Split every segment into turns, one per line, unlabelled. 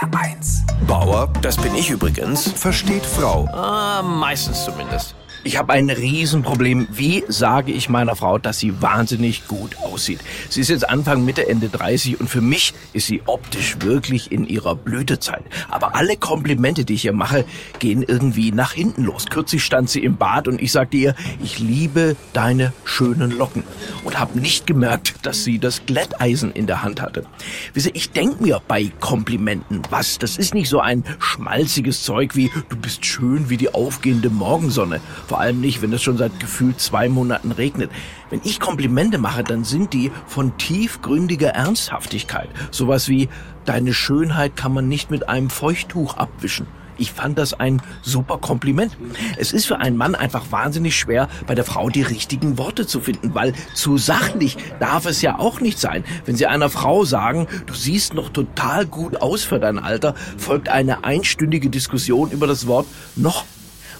HR1.
Bauer, das bin ich übrigens.
Versteht Frau.
Ah, meistens zumindest.
Ich habe ein Riesenproblem. Wie sage ich meiner Frau, dass sie wahnsinnig gut aussieht? Sie ist jetzt Anfang, Mitte, Ende 30 und für mich ist sie optisch wirklich in ihrer Blütezeit. Aber alle Komplimente, die ich ihr mache, gehen irgendwie nach hinten los. Kürzlich stand sie im Bad und ich sagte ihr, ich liebe deine schönen Locken. Und habe nicht gemerkt, dass sie das Glätteisen in der Hand hatte. Wisse, ich denk mir bei Komplimenten was. Das ist nicht so ein schmalziges Zeug wie, du bist schön wie die aufgehende Morgensonne vor allem nicht, wenn es schon seit gefühlt zwei Monaten regnet. Wenn ich Komplimente mache, dann sind die von tiefgründiger Ernsthaftigkeit. Sowas wie, deine Schönheit kann man nicht mit einem Feuchttuch abwischen. Ich fand das ein super Kompliment. Es ist für einen Mann einfach wahnsinnig schwer, bei der Frau die richtigen Worte zu finden, weil zu sachlich darf es ja auch nicht sein. Wenn Sie einer Frau sagen, du siehst noch total gut aus für dein Alter, folgt eine einstündige Diskussion über das Wort noch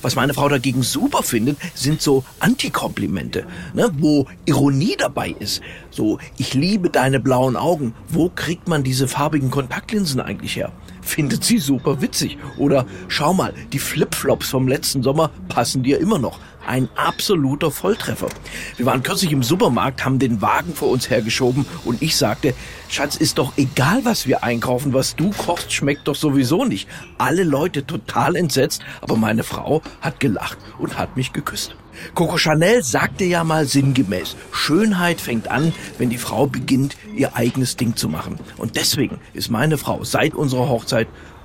was meine Frau dagegen super findet, sind so Antikomplimente, ne, wo Ironie dabei ist. So, ich liebe deine blauen Augen. Wo kriegt man diese farbigen Kontaktlinsen eigentlich her? Findet sie super witzig. Oder schau mal, die Flipflops vom letzten Sommer passen dir immer noch. Ein absoluter Volltreffer. Wir waren kürzlich im Supermarkt, haben den Wagen vor uns hergeschoben und ich sagte, Schatz, ist doch egal, was wir einkaufen, was du kochst, schmeckt doch sowieso nicht. Alle Leute total entsetzt, aber meine Frau hat gelacht und hat mich geküsst. Coco Chanel sagte ja mal sinngemäß, Schönheit fängt an, wenn die Frau beginnt, ihr eigenes Ding zu machen. Und deswegen ist meine Frau seit unserer Hochzeit